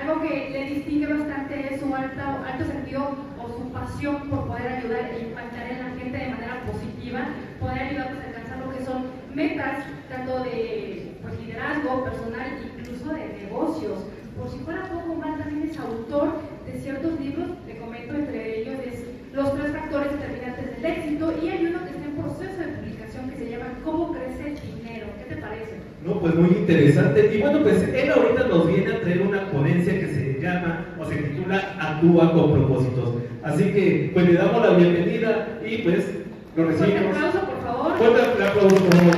Algo que le distingue bastante es su alto, alto sentido o su pasión por poder ayudar e impactar en la gente de manera positiva, poder ayudarlos a alcanzar lo que son metas, tanto de pues, liderazgo personal, incluso de negocios. Por si fuera poco más, también es autor de ciertos libros, te comento, entre ellos es Los tres factores determinantes del éxito y hay uno que está en proceso de publicación que se llama Cómo crece el. ¿Qué te parece? No, pues muy interesante. Y bueno, pues él ahorita nos viene a traer una ponencia que se llama o se titula Actúa con propósitos. Así que pues le damos la bienvenida y pues lo recibimos. Un aplauso, por favor. Fuerte aplauso, por favor.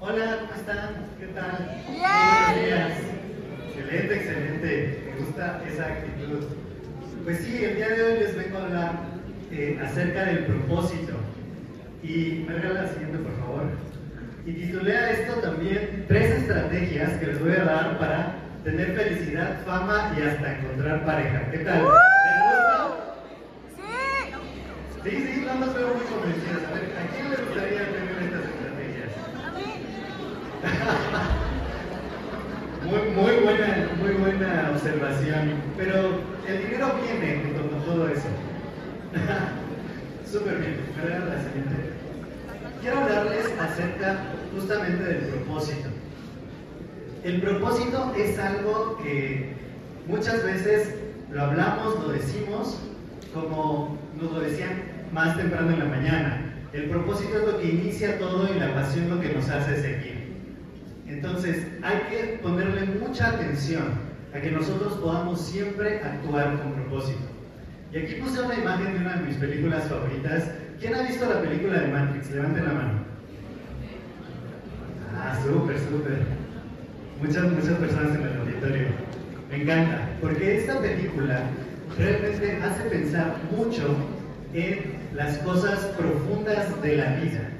Hola, ¿cómo están? ¿Qué tal? Buenos días. Excelente, excelente. Me gusta esa actitud. Pues sí, el día de hoy les vengo a hablar eh, acerca del propósito. Y me regala la siguiente, por favor. Y titulé esto también tres estrategias que les voy a dar para tener felicidad, fama y hasta encontrar pareja. ¿Qué tal? Sí, sí, nada más veo muy convencidas. A ver, ¿a quién le gustaría tener estas estrategias? Muy, buena, muy buena observación. Pero el dinero viene con todo eso. Súper bien. Regalan la siguiente. Quiero hablarles acerca justamente del propósito. El propósito es algo que muchas veces lo hablamos, lo decimos, como nos lo decían más temprano en la mañana. El propósito es lo que inicia todo y la pasión lo que nos hace seguir. Entonces, hay que ponerle mucha atención a que nosotros podamos siempre actuar con propósito. Y aquí puse una imagen de una de mis películas favoritas. ¿Quién ha visto la película de Matrix? Levanten la mano. Ah, súper, súper. Muchas, muchas personas en el auditorio. Me encanta, porque esta película realmente hace pensar mucho en las cosas profundas de la vida.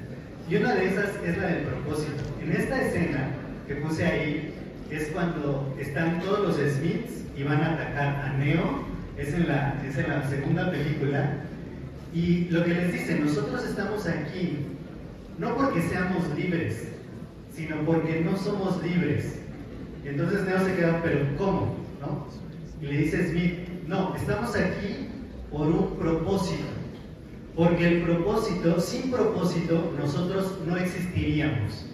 Y una de esas es la del propósito. En esta escena que puse ahí es cuando están todos los Smiths y van a atacar a Neo. Es en la, es en la segunda película. Y lo que les dice, nosotros estamos aquí no porque seamos libres, sino porque no somos libres. Entonces Neo se queda, pero ¿cómo? ¿No? Y le dice Smith, no, estamos aquí por un propósito. Porque el propósito, sin propósito, nosotros no existiríamos.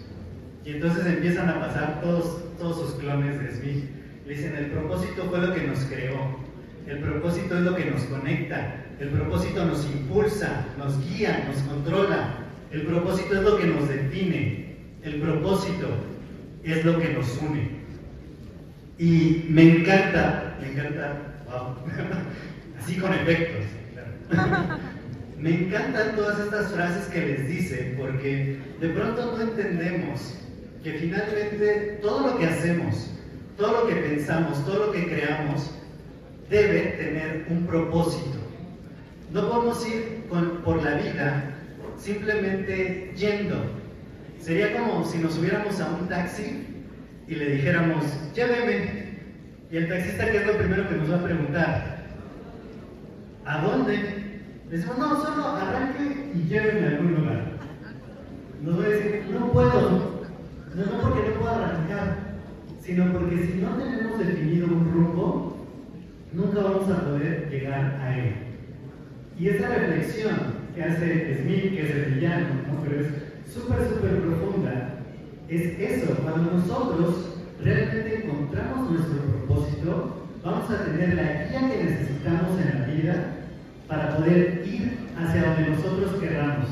Y entonces empiezan a pasar todos, todos sus clones de Smith. Le dicen, el propósito fue lo que nos creó. El propósito es lo que nos conecta. El propósito nos impulsa, nos guía, nos controla. El propósito es lo que nos define. El propósito es lo que nos une. Y me encanta, me encanta, wow, así con efectos. Me encantan todas estas frases que les dice porque de pronto no entendemos que finalmente todo lo que hacemos, todo lo que pensamos, todo lo que creamos, debe tener un propósito. No podemos ir por la vida simplemente yendo. Sería como si nos subiéramos a un taxi y le dijéramos, lléveme. Y el taxista, ¿qué es lo primero que nos va a preguntar? ¿A dónde? Le decimos, no, solo arranque y llévenme a algún lugar. Nos va a decir, no puedo, no, no porque no puedo arrancar, sino porque si no tenemos definido un rumbo, nunca vamos a poder llegar a él. Y esa reflexión que hace Smith, que es el villano, ¿no? pero es súper, súper profunda, es eso, cuando nosotros realmente encontramos nuestro propósito, vamos a tener la guía que necesitamos en la vida para poder ir hacia donde nosotros querramos.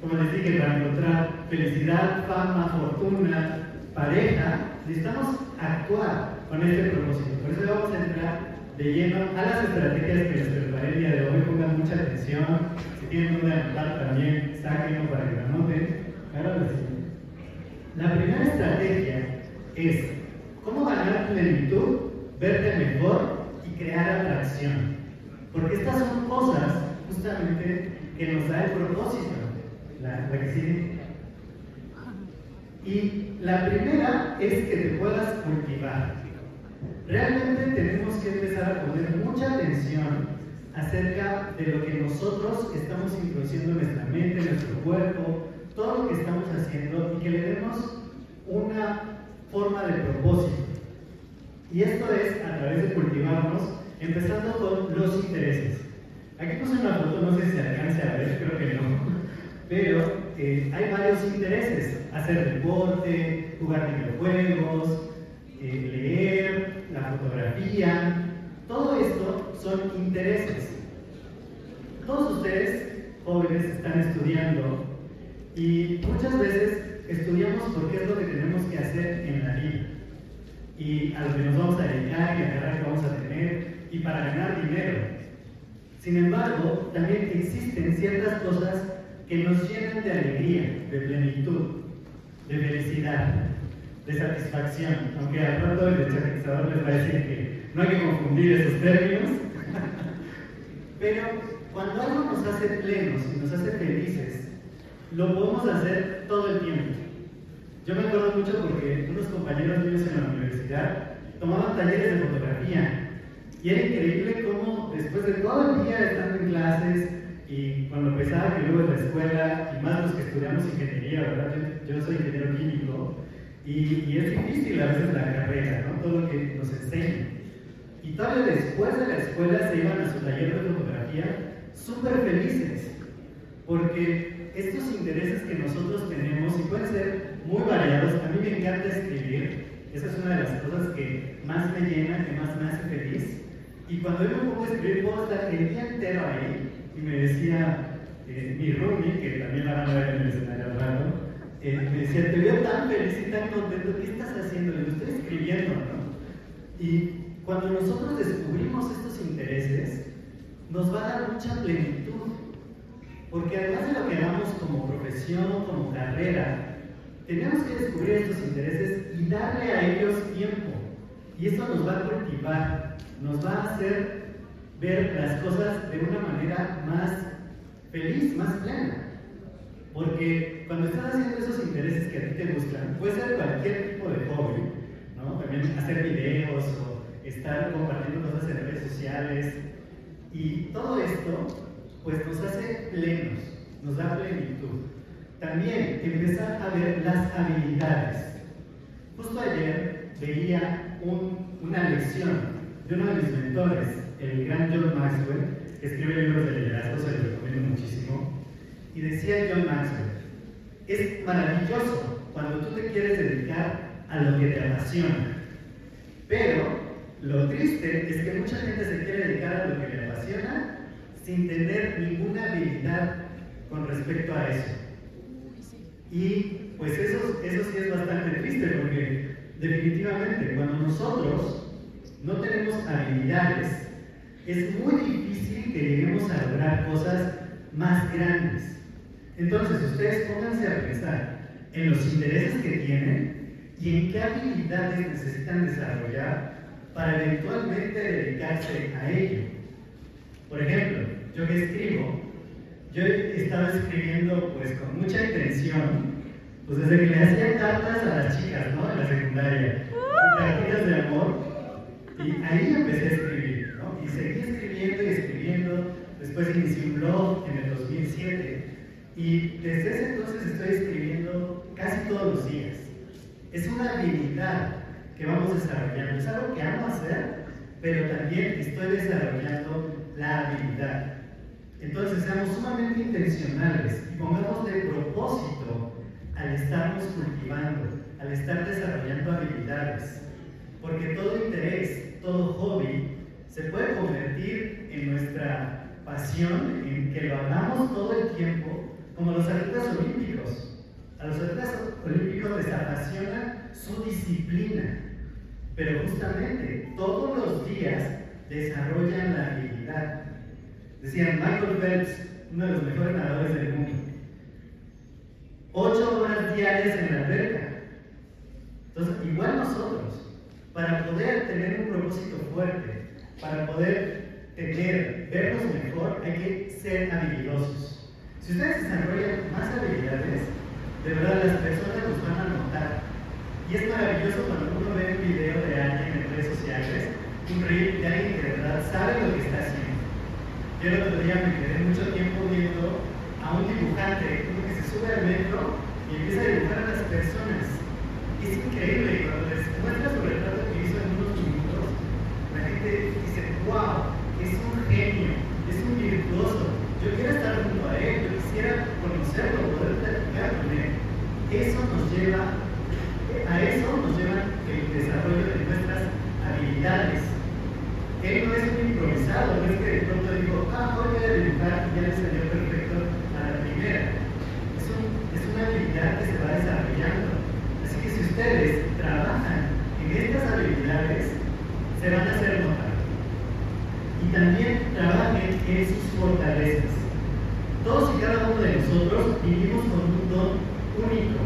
Como les dije, para encontrar felicidad, fama, fortuna, pareja, necesitamos actuar con este propósito. Por eso vamos a entrar de lleno a las estrategias que les preparé el día de hoy. Pongan mucha atención. Si tienen una anotar también, sáquenlo para que lo anoten. La primera estrategia es cómo ganar plenitud, verte mejor y crear atracción. Porque estas son cosas justamente que nos da el propósito. La, la que sigue. Y la primera es que te puedas cultivar. Realmente tenemos que empezar a poner mucha atención acerca de lo que nosotros estamos introduciendo en nuestra mente, en nuestro cuerpo, todo lo que estamos haciendo y que le demos una forma de propósito. Y esto es a través de cultivarnos, empezando con los intereses. Aquí puse una foto, no sé si se alcance a ver, creo que no, pero eh, hay varios intereses, hacer deporte, jugar videojuegos, eh, leer, la fotografía, todo esto son intereses. Todos ustedes, jóvenes, están estudiando y muchas veces estudiamos porque es lo que tenemos que hacer en la vida y a lo que nos vamos a dedicar y a la que vamos a tener y para ganar dinero. Sin embargo, también existen ciertas cosas que nos llenan de alegría, de plenitud, de felicidad, de satisfacción, aunque al rato el descharizador les va a decir que no hay que confundir esos términos. Pero cuando algo nos hace plenos y nos hace felices, lo podemos hacer todo el tiempo. Yo me acuerdo mucho porque unos compañeros míos en la universidad tomaban talleres de fotografía y era increíble cómo después de todo el día estando en clases y cuando empezaba que luego en la escuela y más los que estudiamos ingeniería, ¿verdad? Yo, soy ingeniero químico y, y, es difícil a veces la carrera, ¿no? Todo lo que nos enseña. Y todavía después de la escuela se iban a su taller de fotografía súper felices porque estos intereses que nosotros tenemos y pueden ser muy variados. A mí me encanta escribir, esa es una de las cosas que más me llena, que más me hace feliz. Y cuando yo me pongo a escribir, puedo estar el día entero ahí. Y me decía eh, mi roomie, que también la van a ver en el escenario al rato, eh, me decía, te veo tan feliz y tan contento, ¿qué estás haciendo? Lo estoy escribiendo, ¿no? Y cuando nosotros descubrimos estos intereses, nos va a dar mucha plenitud. Porque además de lo que hagamos como profesión, como carrera, tenemos que descubrir estos intereses y darle a ellos tiempo. Y esto nos va a cultivar, nos va a hacer ver las cosas de una manera más feliz, más plena. Porque cuando estás haciendo esos intereses que a ti te gustan, puede ser cualquier tipo de hobby, ¿no? También hacer videos o estar compartiendo cosas en redes sociales. Y todo esto, pues nos hace plenos, nos da plenitud. También empezar a ver las habilidades. Justo ayer veía una lección de uno de mis mentores, el gran John Maxwell, que escribe libros de liderazgo, se lo recomiendo muchísimo, y decía John Maxwell, es maravilloso cuando tú te quieres dedicar a lo que te apasiona, pero lo triste es que mucha gente se quiere dedicar a lo que le apasiona sin tener ninguna habilidad con respecto a eso. Y pues eso, eso sí es bastante triste porque definitivamente cuando nosotros no tenemos habilidades, es muy difícil que lleguemos a lograr cosas más grandes. Entonces ustedes pónganse a pensar en los intereses que tienen y en qué habilidades necesitan desarrollar para eventualmente dedicarse a ello. Por ejemplo, yo que escribo, yo estaba escribiendo pues con mucha intención, pues desde que le hacía cartas a las chicas, ¿no? En la secundaria, cartas de amor, y ahí empecé a escribir, después inicié un blog en el 2007, y desde ese entonces estoy escribiendo casi todos los días. Es una habilidad que vamos desarrollando, es algo que amo hacer, pero también estoy desarrollando la habilidad. Entonces, seamos sumamente intencionales y pongamos de propósito al estarnos cultivando, al estar desarrollando habilidades. Porque todo interés, todo hobby, se puede convertir en nuestra pasión, en que lo hagamos todo el tiempo, como los atletas olímpicos. A los atletas olímpicos les apasiona su disciplina, pero justamente todos los días desarrollan la habilidad. Decían Michael Phelps, uno de los mejores nadadores del mundo, ocho horas diarias en la alberca. Entonces, igual nosotros, para poder tener un propósito fuerte, para poder tener, vernos mejor, hay que ser habilidosos. Si ustedes desarrollan más habilidades, de verdad las personas los van a notar. Y es maravilloso cuando uno ve un video de alguien en redes sociales, un reel de alguien que de verdad sabe lo que está haciendo Yo el otro día me quedé mucho tiempo viendo a un dibujante, uno que se sube al metro y empieza a dibujar a las personas. Es increíble, cuando les muestra sobre el retrato que hizo en unos minutos, la gente dice, wow, es un genio, es un virtuoso. Yo quiero estar junto a él, yo quisiera conocerlo, poder platicar con él. Eso nos lleva, a eso nos lleva el desarrollo de nuestras habilidades. Él no es un improvisado, no es que de pronto digo, ah, voy a dibujar y ya le salió perfecto a la primera. Es, un, es una habilidad que se va desarrollando. Así que si ustedes trabajan en estas habilidades, se van a hacer notar. Y también trabajen en sus fortalezas. Todos y cada uno de nosotros vivimos con un don único,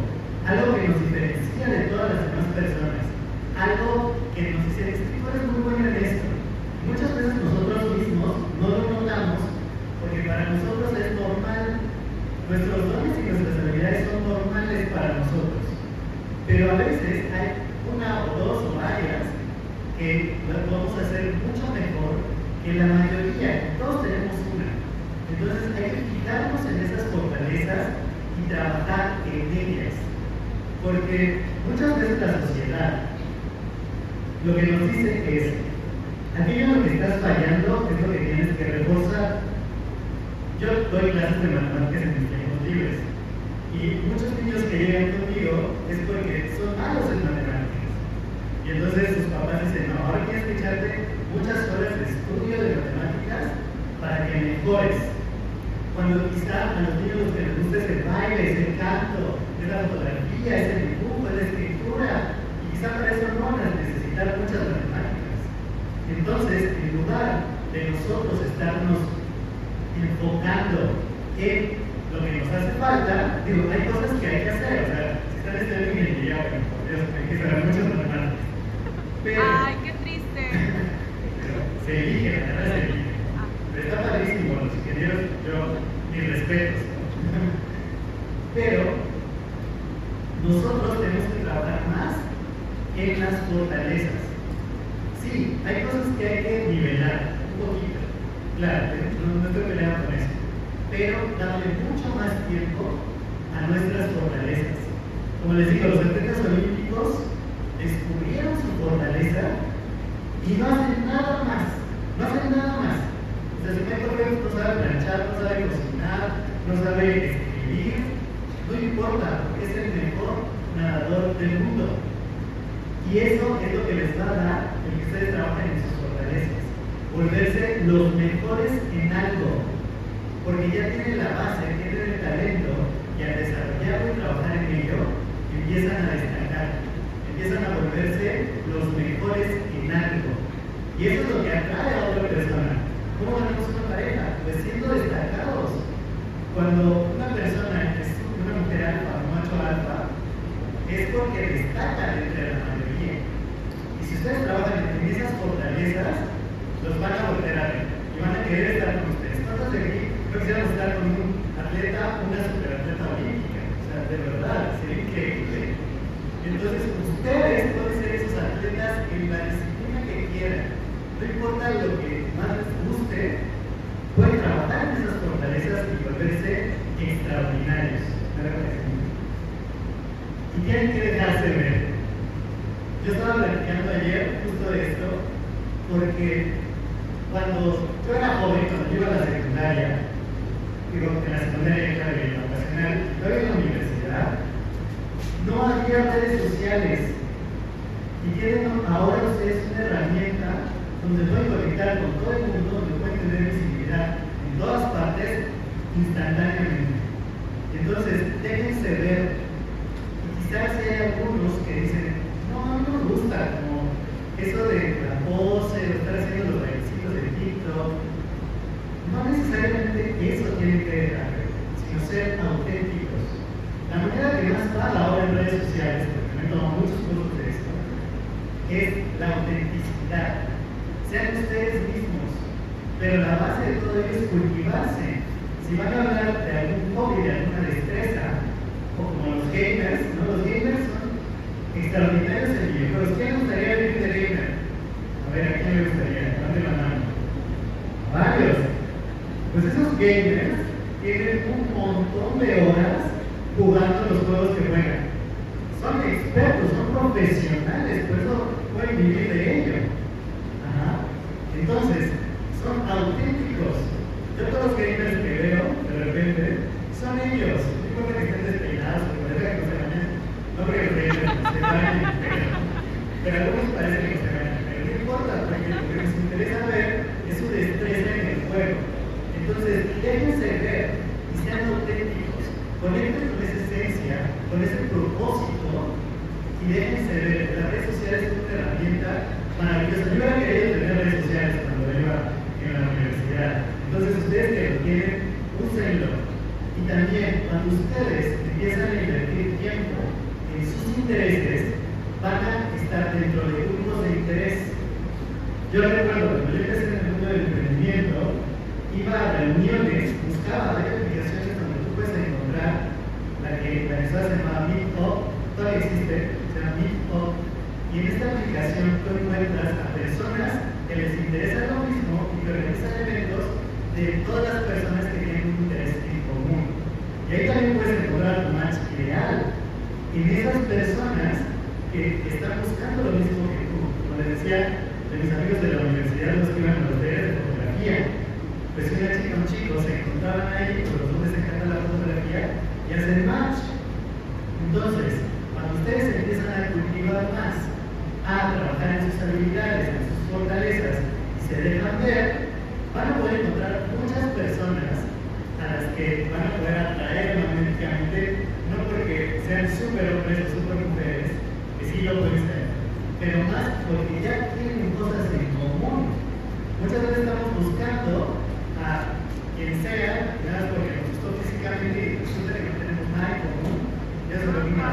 algo que nos diferencia de todas las demás personas, algo que nos dice, este tipo es muy bueno en esto. Muchas veces nosotros mismos no lo notamos porque para nosotros es normal, nuestros dones y nuestras habilidades son normales para nosotros. Pero a veces hay una o dos o varias que las podemos hacer mucho mejor que la mayoría. Todos tenemos una. Entonces hay que fijarnos en esas fortalezas trabajar en ellas. Porque muchas veces la sociedad lo que nos dice es, aquello en lo que estás fallando es lo que tienes que reforzar. Yo doy clases de matemáticas en mis tiempos libres y muchos niños que llegan conmigo es porque son malos en matemáticas. Y entonces sus papás dicen, no, ahora tienes que echarte muchas horas de estudio de matemáticas para que mejores. Cuando quizá a los niños lo que les gusta es el baile, es el canto, es la fotografía, es el dibujo, es la escritura, y quizá para eso no van a necesitar muchas matemáticas. Entonces, en lugar de nosotros estarnos enfocando en lo que nos hace falta, digo, hay cosas que hay que hacer, o sea, si están estudiando ingeniería, bueno, por Dios, hay que saber muchas matemáticas. Pero, Ay, qué triste. se elige, la carrera se elige. Está padrísimo, los ingenieros, yo, mis respetos. Pero nosotros tenemos que trabajar más en las fortalezas. Sí, hay cosas que hay que nivelar un poquito. Claro, no, no estoy peleando con eso. Pero darle mucho más tiempo a nuestras fortalezas. Como les digo, los atletas olímpicos descubrieron su fortaleza y no hacen nada más. No hacen nada más. Sea, si Phelps no sabe planchar, no sabe cocinar, no sabe escribir, no importa, porque es el mejor nadador del mundo. Y eso es lo que les va a dar el que ustedes trabajen en sus fortalezas. Volverse los mejores en algo. Porque ya tienen la base, tienen el talento, y al desarrollarlo y trabajar en ello, empiezan a destacar. Empiezan a volverse los mejores en algo. Y eso es lo que atrae a otra persona. ¿Cómo ganamos una pareja? Pues siendo destacados. Cuando una persona es una mujer alfa, un macho alfa, es porque destaca entre la mayoría. Y si ustedes trabajan en esas fortalezas, los van a volver a ver y van a querer estar con ustedes. ¿Cuántos de aquí no quisieran estar con un atleta, una superatleta olímpica? O sea, de verdad, sería increíble. Entonces, ustedes pueden ser esos atletas en la disciplina que quieran. No importa lo que más les guste, pueden trabajar en esas fortalezas y volverse extraordinarios. ¿Me parece? Y tienen que dejarse ver. Yo estaba platicando ayer justo de esto, porque cuando yo era joven, cuando yo iba a la secundaria, digo, en la secundaria claro, en la vocacional, todavía en la universidad, no había redes sociales. Y tienen ustedes una herramienta donde pueden conectar con todo el mundo, donde pueden tener visibilidad en todas partes instantáneamente. Entonces, déjense ver quizás hay algunos que dicen, no, a no me gusta como eso de la pose, de estar haciendo los bailecitos de TikTok. No necesariamente eso tiene que dejar, sino ser auténticos. La manera que más va ahora en redes sociales, porque me he tomado muchos cursos de esto, es la autenticidad. Sean ustedes mismos, pero la base de todo ello es cultivarse. Si van a hablar de algún hobby, de alguna destreza, o como los gamers, ¿no? Los gamers son extraordinarios en videojuegos. ¿Quién gustaría vivir de gamer? A ver, ¿a quién le gustaría? ¿Dónde la mano? Varios. Pues esos gamers tienen un montón de horas jugando los juegos que juegan. Son expertos, son profesionales vivir de ello. Entonces, son auténticos. Yo todos los gamers que veo, de repente, son ellos. No importa que estén despeinados, que parezca que se no que se bañen, pero algunos parecen que se bañan. Pero no importa, porque lo que nos interesa ver es su destreza en el juego. Entonces, déjense ver y sean auténticos. Conecten con esa esencia, con ese propósito y déjense ver este es una herramienta maravillosa. Yo hubiera querido tener redes sociales cuando iba en la universidad. Entonces, ustedes que lo tienen, úsenlo. Y también, cuando ustedes empiezan a invertir tiempo en sus intereses, van a estar dentro de grupos de interés. Yo recuerdo, cuando yo empecé en el mundo del emprendimiento, iba a reuniones, buscaba ver aplicaciones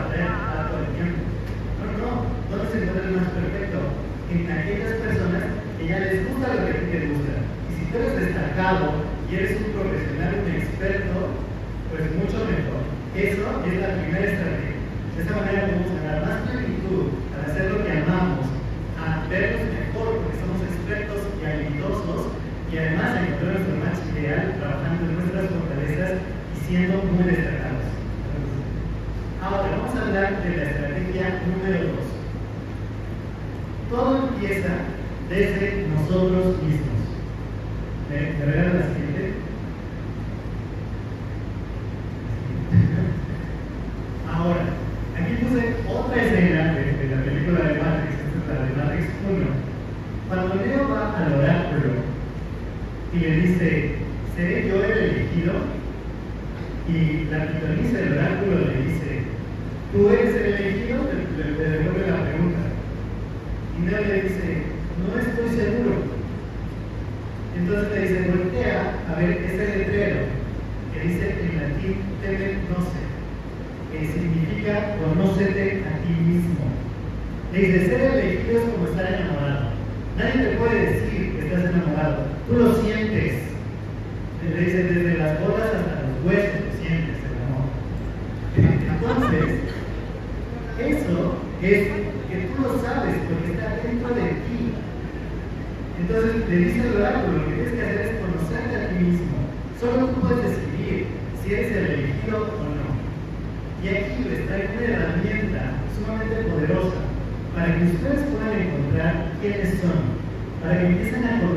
barrera está. No, no, se encuentra el más perfecto? En aquellas personas que ya les gusta lo que a ti te gusta. Y si tú eres destacado y eres un profesional, un experto, pues mucho mejor. Eso es la primera estrategia. De esta manera podemos ganar más plenitud Nadie te puede decir que estás enamorado. Tú lo sientes. Desde, desde las bolas hasta los huesos lo sientes el amor. Entonces, eso es que tú lo sabes porque está dentro de ti. Entonces, te dice el oráculo, lo que tienes que hacer es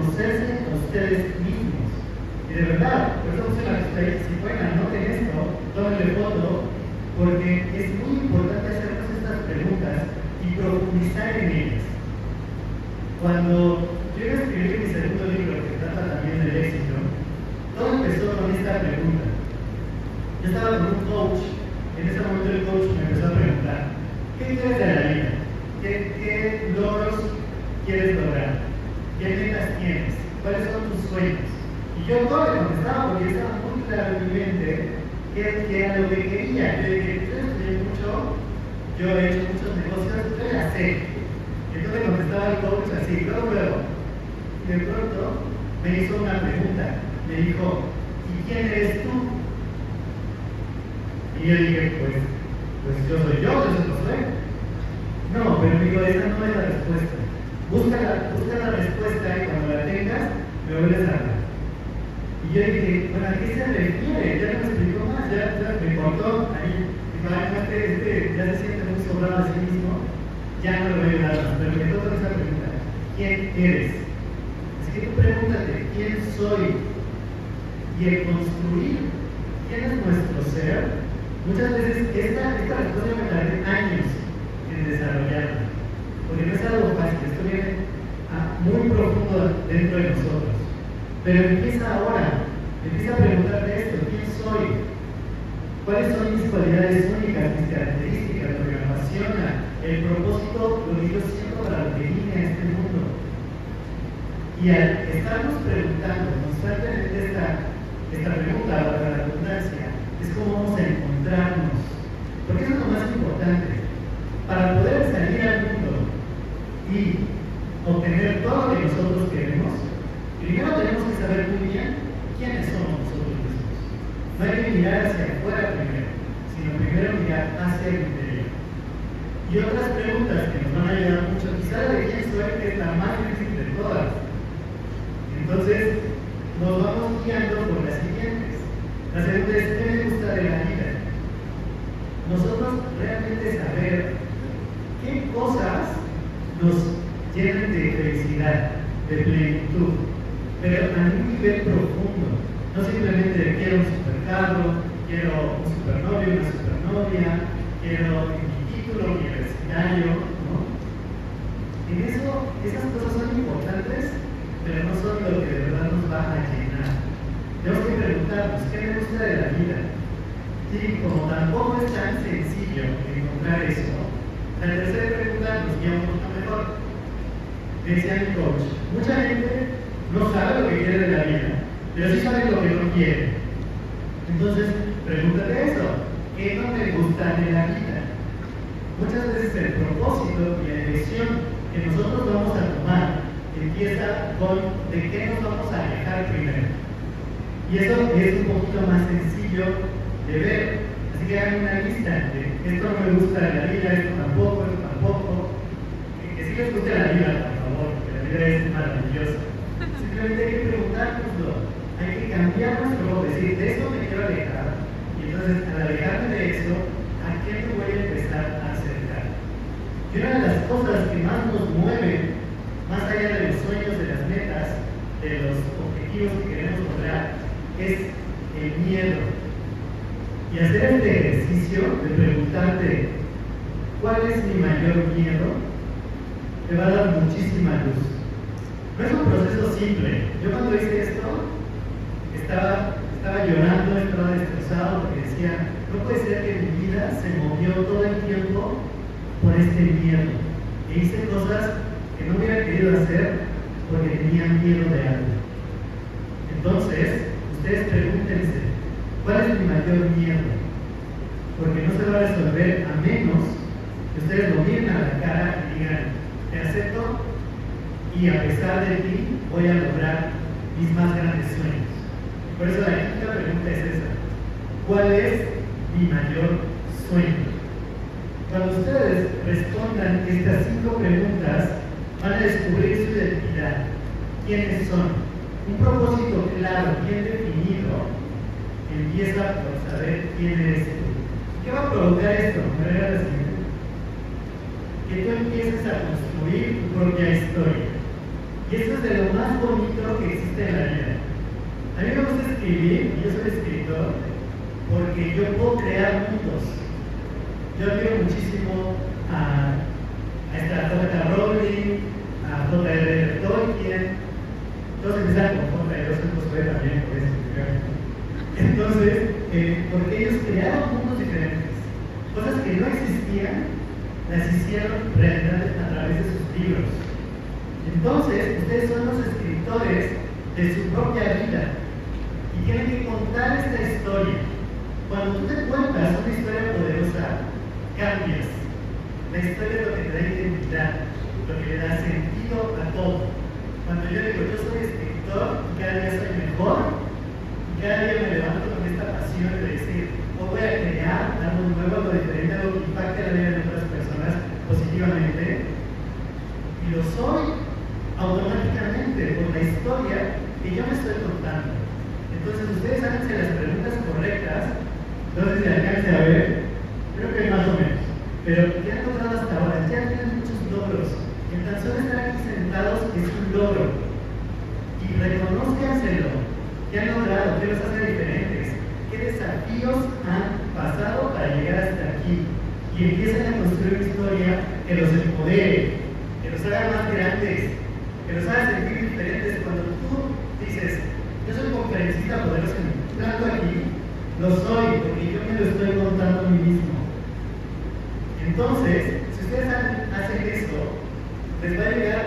conocer No, pero digo, esa no es la respuesta. Busca la, busca la respuesta y cuando la tengas, me vuelves a hablar. Y yo dije, bueno, ¿a qué se refiere? Ya no me explicó más, ya, ya me contó, ahí, este, este, ya se siente muy sobrado a sí mismo, ya no lo voy a dar más. Pero me toca esa pregunta, ¿quién eres? Así que tú pregúntate, ¿quién soy? Y el construir quién es nuestro ser, muchas veces esta, esta respuesta me la años en desarrollarla. Porque no es algo fácil, esto viene a- muy profundo dentro de nosotros. Pero empieza ahora, empieza a preguntarte esto, ¿quién soy? ¿Cuáles son mis cualidades únicas, mis características, lo que me apasiona? El propósito, lo que yo siento para lo que vine a este mundo. Y al estarnos preguntando constantemente esta, esta pregunta, la redundancia, es cómo vamos a encontrarnos. Porque eso es lo más importante. Para poder salir al mundo y obtener todo lo que nosotros queremos, primero tenemos que saber muy bien quiénes somos nosotros mismos. No hay que mirar hacia afuera primero, sino primero mirar hacia el interior. Y otras preguntas que nos van a ayudar mucho, quizá la de quién soy, que es la más difícil de todas. Entonces, nos vamos guiando por las siguientes. La segunda es, ¿qué me gusta de la vida? Nosotros realmente saber cosas nos llenan de felicidad, de plenitud, pero a un nivel profundo. No simplemente quiero un supercarro, quiero un supernovio, una supernovia, quiero mi título universitario, ¿no? En eso, esas cosas son importantes, pero no son lo que de verdad nos va a llenar. Tenemos que preguntarnos, ¿qué me gusta de la vida? Y como tampoco es tan sencillo encontrar eso, la tercera pregunta nos guía un poco mejor. Decía mi coach, mucha gente no sabe lo que quiere de la vida, pero sí sabe lo que no quiere. Entonces, pregúntate eso, ¿qué no te gusta de la vida? Muchas veces el propósito y la elección que nosotros vamos a tomar empieza con de qué nos vamos a alejar primero. Y eso es un poquito más sencillo de ver. Así que hagan una lista de esto no me gusta de la vida, esto tampoco, esto tampoco. Que, que sí les guste la vida, por favor, porque la vida es maravillosa. Simplemente hay que preguntárnoslo, hay que cambiar nuestro modo, decir, de esto me quiero alejar. Y entonces, al alejarme de eso, ¿a qué me voy a empezar a acercar? Y una de las cosas que más nos mueven, más allá de los sueños, de las metas, de los objetivos que queremos lograr, es el miedo. Y hacer este de preguntarte cuál es mi mayor miedo, te va a dar muchísima luz. No es un proceso simple. Yo cuando hice esto, estaba, estaba llorando, estaba destrozado porque decía, no puede ser que mi vida se movió todo el tiempo por este miedo. E hice cosas que no hubiera querido hacer porque tenía miedo de algo. Entonces, ustedes pregúntense, ¿cuál es mi mayor miedo? Porque no se va a resolver a menos que ustedes lo miren a la cara y digan, te acepto y a pesar de ti voy a lograr mis más grandes sueños. Por eso la quinta pregunta es esa. ¿Cuál es mi mayor sueño? Cuando ustedes respondan estas cinco preguntas, van a descubrir su identidad. ¿Quiénes son? Un propósito claro, bien definido, empieza por saber quién eres tú. ¿Qué va a provocar esto? Me regala la siguiente. Que tú empieces a construir tu propia historia. Y eso es de lo más bonito que existe en la vida. A mí me gusta escribir, y yo soy escritor, porque yo puedo crear mundos. Yo admiro muchísimo a, a esta J.K. Rowling, a J.R.R. Tolkien, todos empiezan con J.R. Tolkien también, por eso. Entonces, eh, porque ellos mundos diferentes. Cosas que no existían, las hicieron realidad a través de sus libros. Entonces, ustedes son los escritores de su propia vida y tienen que contar esta historia. Cuando tú te cuentas una historia poderosa, cambias. La historia es lo que te da identidad, lo que le da sentido a todo. Cuando yo digo, yo soy escritor y cada día soy mejor, y cada día me levanto con esta pasión de decir, oh, voy a crear algo nuevo, algo diferente, algo que impacte la vida de otras personas positivamente, y lo soy automáticamente por la historia que yo me estoy contando. Entonces ustedes háganse las preguntas correctas, no sé si alcance a ver, creo que más o menos, pero ¿qué han logrado hasta ahora? Ya tienen muchos logros. El tan solo estar aquí sentados es un logro. Y reconozcanselo. ¿Qué han logrado? ¿Qué los hace diferentes? ¿Qué desafíos han pasado para llegar hasta aquí? Y empiezan a construir una historia que los empodere, que los haga más grandes, que los haga sentir diferentes. Cuando tú dices, yo soy conferencista poderoso, tanto aquí, lo soy, porque yo me lo estoy contando a mí mismo. Entonces, si ustedes hacen esto, les va a llegar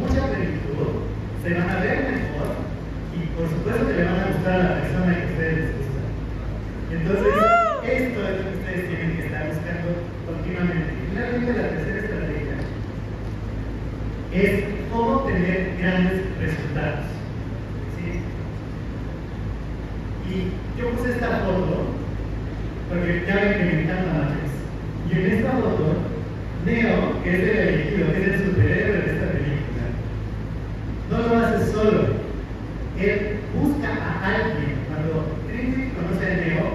mucha plenitud, se van a ver mejor y por supuesto que le van a gustar a la persona que ustedes les gusta. Entonces, esto es lo que ustedes tienen que estar buscando continuamente. Finalmente, la tercera estrategia es cómo tener grandes resultados. ¿Sí? Y yo puse esta foto porque ya ven que me encanta Matrix. Y en esta foto, Neo, que es el elegido, que es el superhéroe de esta película, no lo hace solo. Él busca a alguien. Cuando Trinity conoce a Neo,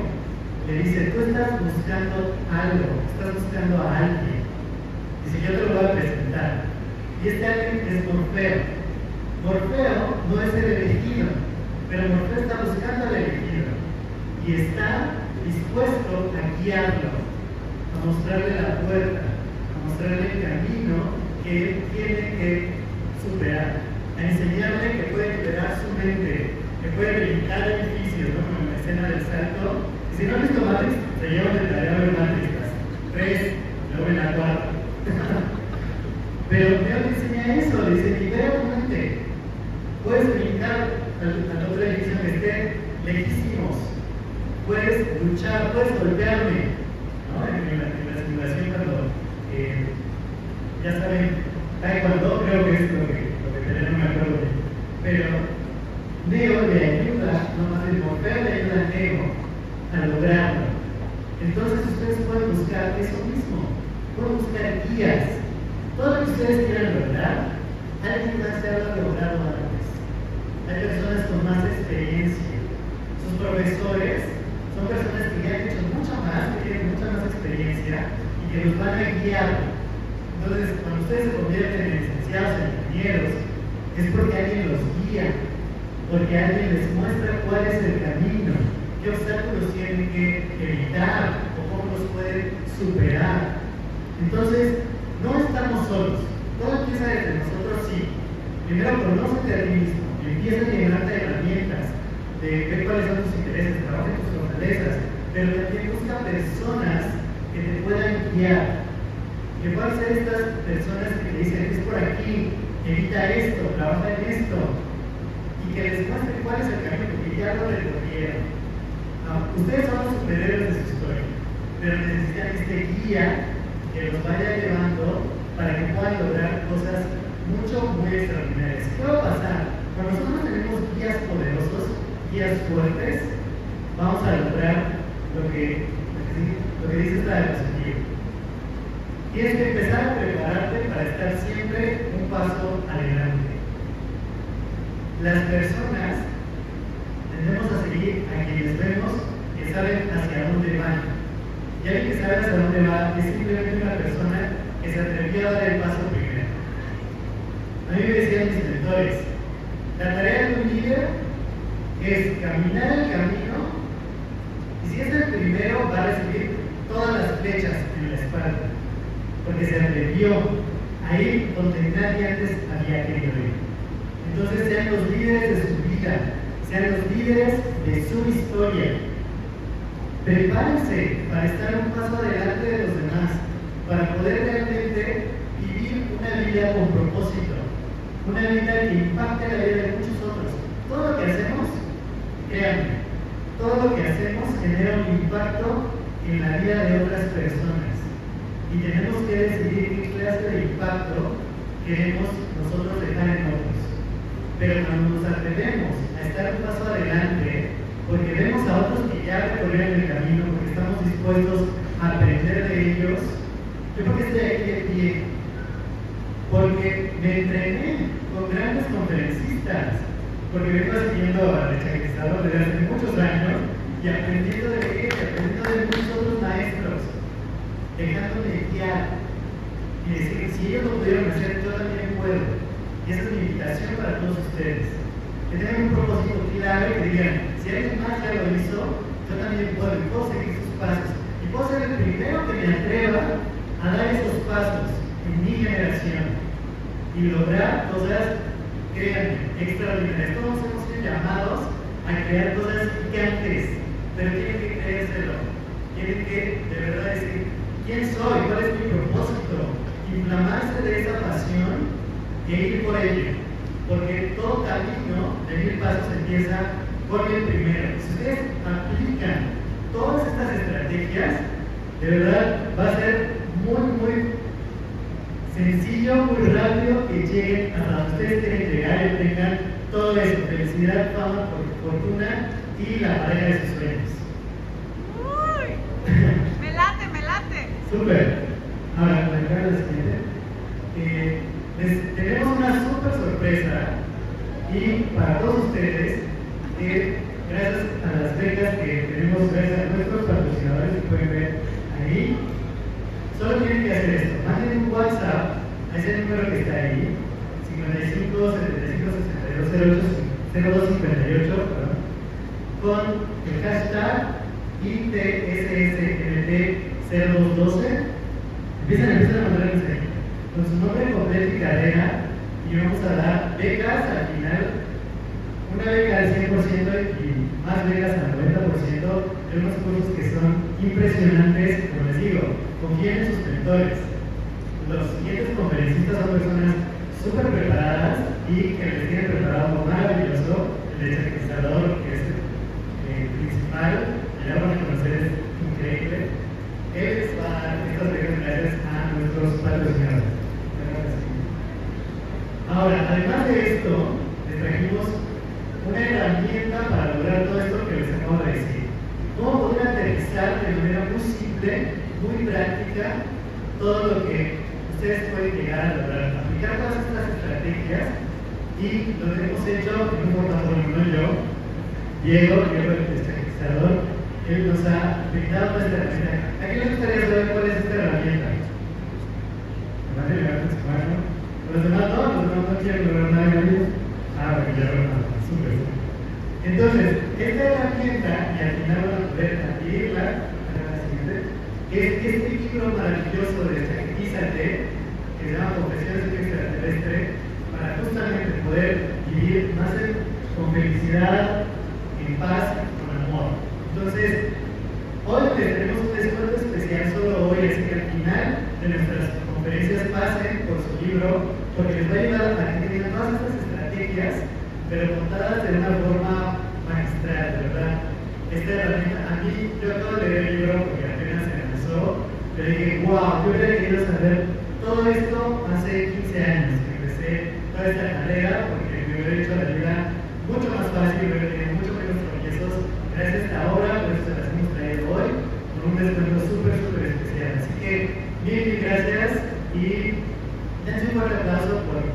le dice, tú estás buscando algo, estás buscando a alguien. Dice, yo te lo voy a presentar. Y este alguien es Morfeo. Morfeo no es el elegido, pero Morfeo está buscando al elegido. Y está dispuesto a guiarlo, a mostrarle la puerta, a mostrarle el camino que él tiene que superar, a enseñarle que puede liberar su mente, que puede brincar edificios, ¿no? como en la escena del salto. Y si no han visto Matrix, se llevan de tarea de Matrix, tres, luego en la cuarta. Pero Dios le enseña eso, le dice, libera tu mente. Al, al otro edificio que esté lejísimos puedes luchar, puedes golpearme. En, en, la, en, cuando, eh, ya saben, taekwondo creo que es lo que, lo que tenemos, me acuerdo de. Pero Neo le ayuda, no más el Morfeo le ayuda a Neo a lograrlo. Entonces ustedes pueden buscar eso mismo, pueden buscar guías. Todo lo que ustedes quieran lograr, alguien más lo ha logrado. Hay personas con más experiencia. Sus profesores son personas que ya han hecho mucho más, que tienen mucha más experiencia y que nos van a guiar. Entonces, cuando ustedes se convierten en licenciados, en ingenieros, es porque alguien los guía, porque alguien les muestra cuál es el camino, qué obstáculos tienen que evitar o cómo los pueden superar. Entonces, no estamos solos. Todo empieza desde nosotros, sí. Primero, conócete a ti mismo empieza a llenarte de herramientas, de ver cuáles son tus intereses, trabaja tus fortalezas, pero también busca personas que te puedan guiar. Que puedan ser estas personas que te dicen, es por aquí, evita esto, trabaja en esto, y que les muestre cuál es el camino, porque ya lo recorrieron. No, ustedes son los superhéroes de su historia, pero necesitan este guía que los vaya llevando para que puedan lograr cosas mucho, muy extraordinarias. ¿Qué va a pasar? Nosotros tenemos guías poderosos, guías fuertes, vamos a lograr lo que, lo que dice esta diapositiva. Tienes que empezar a prepararte para estar siempre un paso adelante. Las personas tendemos a seguir a quienes vemos que saben hacia dónde van. Y alguien que sabe hacia dónde va es simplemente una persona que se atrevió a dar el paso primero. A mí me decían mis mentores, la tarea de un líder es caminar el camino y si es el primero va a recibir todas las flechas en la espalda, porque se atrevió a ir donde nadie antes había querido ir. Entonces sean los líderes de su vida, sean los líderes de su historia. Prepárense para estar un paso adelante de los demás, para poder realmente vivir una vida con propósito, una vida que impacte la vida de muchos otros. Todo lo que hacemos, créanme, todo lo que hacemos genera un impacto en la vida de otras personas. Y tenemos que decidir qué clase de impacto queremos nosotros dejar en otros. Pero cuando nos atrevemos a estar un paso adelante, porque vemos a otros que ya recorrieron el camino, porque estamos dispuestos a aprender de ellos, yo porque estoy aquí de pie, me entrené con grandes conferencistas, porque vengo siguiendo al chaquetizador desde hace muchos años y aprendiendo de él, aprendiendo de muchos otros maestros, dejándome guiar y decir que si ellos lo pudieron hacer, yo también puedo. Y esa es mi invitación para todos ustedes. Que tengan un propósito claro y que digan, si alguien más ya lo hizo, yo también puedo, y puedo seguir sus pasos. Y puedo ser el primero que me atreva a dar esos pasos en mi generación y lograr cosas, créanme, extraordinarias. Todos hemos sido llamados a crear cosas gigantes, pero tienen que creérselo. Tienen que de verdad decir, ¿quién soy? ¿Cuál es mi propósito? Inflamarse de esa pasión e ir por ello. Porque todo camino de mil pasos empieza por el primero. Si ustedes aplican todas estas estrategias, de verdad va a ser muy, muy sencillo, muy rápido que lleguen a donde ustedes quieren llegar y tengan todo eso, felicidad, fama, fortuna y la pareja de sus sueños. Uy, me late, me late. Súper. Ahora, la la siguiente. Eh, les tenemos una súper sorpresa y para todos ustedes, eh, gracias a las becas que tenemos gracias a nuestros patrocinadores que pueden ver ahí, solo tienen que hacer esto. WhatsApp a ese número que está ahí, 55 75 62 08 0258, con el hashtag ITSSMT0212. Empiezan, empiezan a mandar mensaje con su nombre completo y carrera y vamos a dar becas al final, una beca al 100% y más becas al 90% de unos cursos que son impresionantes, como les digo, confíen en sus mentores. Los siguientes conferencistas son personas súper preparadas y que les tienen preparado algo maravilloso, el desactivador, que es el principal, ya van a conocer, es increíble. Él les va a dar estas becas gracias a nuestros patrocinadores. Ahora, además de esto, les trajimos una herramienta para lograr todo esto que les acabo de decir. ¿Cómo poder aterrizar de manera muy simple, muy práctica, todo lo que ustedes pueden llegar a lograr? Aplicar todas estas estrategias y lo hemos hecho en un portafolio, no yo, Diego, Diego el estabilizador, él nos ha brindado nuestra herramienta. ¿A quién les gustaría saber cuál es esta herramienta? Levanten, levanten su mano. Los demás no, los demás no quieren lograr nada en la vida. Ah, porque ya lo súper. Entonces, esta herramienta, y al final van a poder adquirirla, la es este libro maravilloso de Tranquilízate, que se llama Confesiones de extraterrestre, para justamente poder vivir más con felicidad, en paz, con amor. Entonces, hoy tenemos un descuento especial solo hoy, así que al final de nuestras conferencias pasen por su libro porque les va a ayudar a que tengan todas estas estrategias, pero contadas de una forma magistral, ¿verdad? Esta herramienta, a mí, yo acabo de leer el libro porque apenas se empezó, pero dije, wow, yo hubiera querido saber todo esto hace 15 años que empecé toda esta carrera, porque me hubiera hecho la vida mucho más fácil, me hubiera tenido mucho menos tropiezos gracias a esta obra, por eso se las hemos traído hoy, con un descuento súper, súper especial. Así que, mil, mil gracias y Fuerte aplauso por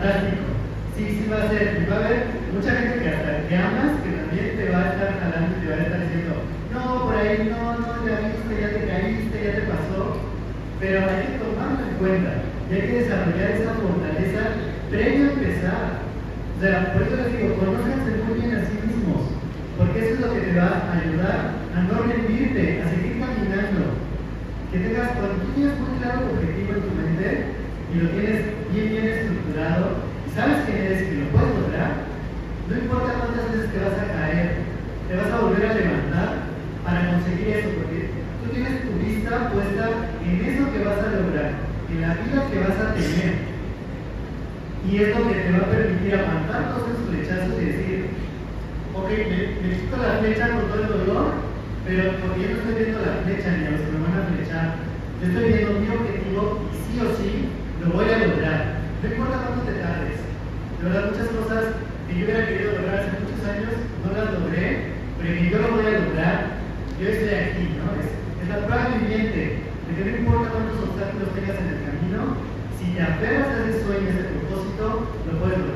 fantástico. Sí, sí va a ser. Y va a haber mucha gente que hasta que amas, que también te va a estar jalando y te va a estar diciendo, no, por ahí no, no, ya viste, ya te caíste, ya te pasó. Pero hay que tomarlo en cuenta. Y hay que desarrollar esa fortaleza previo a empezar. O sea, por eso les digo, conózcanse muy bien a sí mismos. Porque eso es lo que te va a ayudar a no rendirte, a seguir caminando. Que tengas, cuando tú tienes muy claro tu objetivo en tu mente y lo tienes bien, bien estructurado, y sabes quién eres y lo puedes lograr, no importa cuántas veces te vas a caer, te vas a volver a levantar para conseguir eso, porque tú tienes tu vista puesta en eso que vas a lograr, en la vida que vas a tener. Y es lo que te va a permitir aguantar todos esos flechazos y decir, ok, me, me quito la flecha con todo el dolor, pero porque yo no estoy viendo la flecha ni a los que me van a flechar. Yo estoy viendo mi objetivo y sí o sí lo voy a lograr. No importa cuánto te tardes. De verdad, muchas cosas que yo hubiera querido lograr hace muchos años no las logré, pero que yo lo voy a lograr. Yo estoy aquí, ¿no? Es, es la prueba viviente de que no importa cuántos obstáculos tengas en el camino, si te aferras a ese sueño, a ese propósito, lo puedes lograr.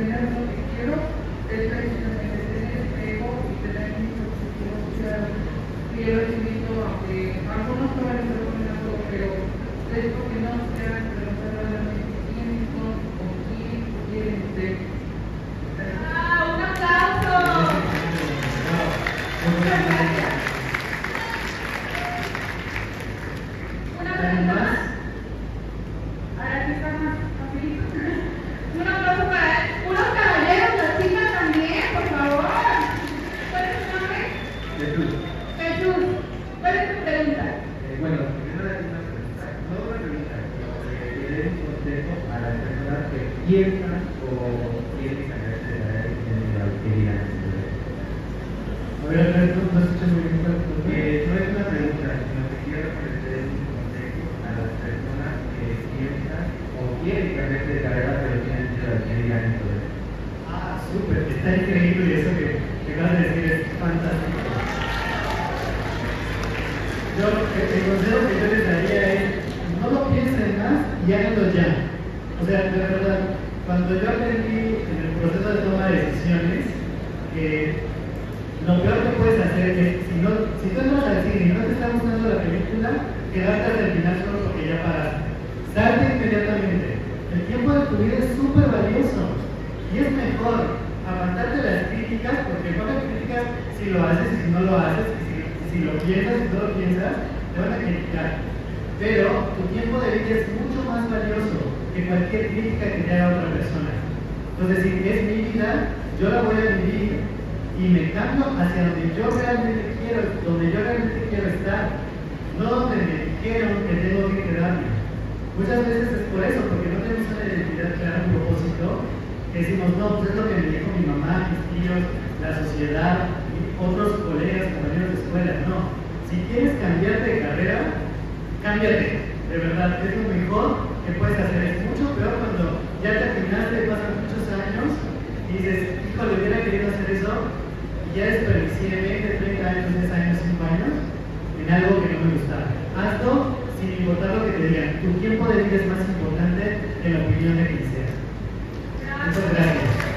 tener lo que quiero es precisamente tener este espejo y tener mis objetivos claros. Y yo les invito a que algunos pueden estar comentando, pero esto que no sea trata de terminar lo que ya paraste. Salte inmediatamente. El tiempo de tu vida es súper valioso y es mejor aguantarte las críticas, porque no las críticas si lo haces y si no lo haces, si, si lo piensas y si no lo piensas, te van a criticar. Pero tu tiempo de vida es mucho más valioso que cualquier crítica que te haga otra persona. Entonces, si es mi vida, yo la voy a vivir y me cambio hacia donde yo realmente quiero, donde yo realmente quiero estar, no donde me quiero, que tengo que quedarme. Muchas veces es por eso, porque no tenemos una identidad clara, un propósito, que decimos, no, pues es lo que me dijo mi mamá, mis tíos, la sociedad, otros colegas, compañeros de escuela, no. Si quieres cambiarte de carrera, cámbiate, de verdad, es lo mejor que puedes hacer. Es mucho peor cuando ya terminaste, pasan muchos años y dices, híjole, hubiera querido hacer eso, y ya desperdicié 20, 30 años, 10 años, 5 años en algo que no me gustaba. Sin importar lo que te digan. Tu tiempo de vida es más importante que la opinión de quien sea. Muchas gracias.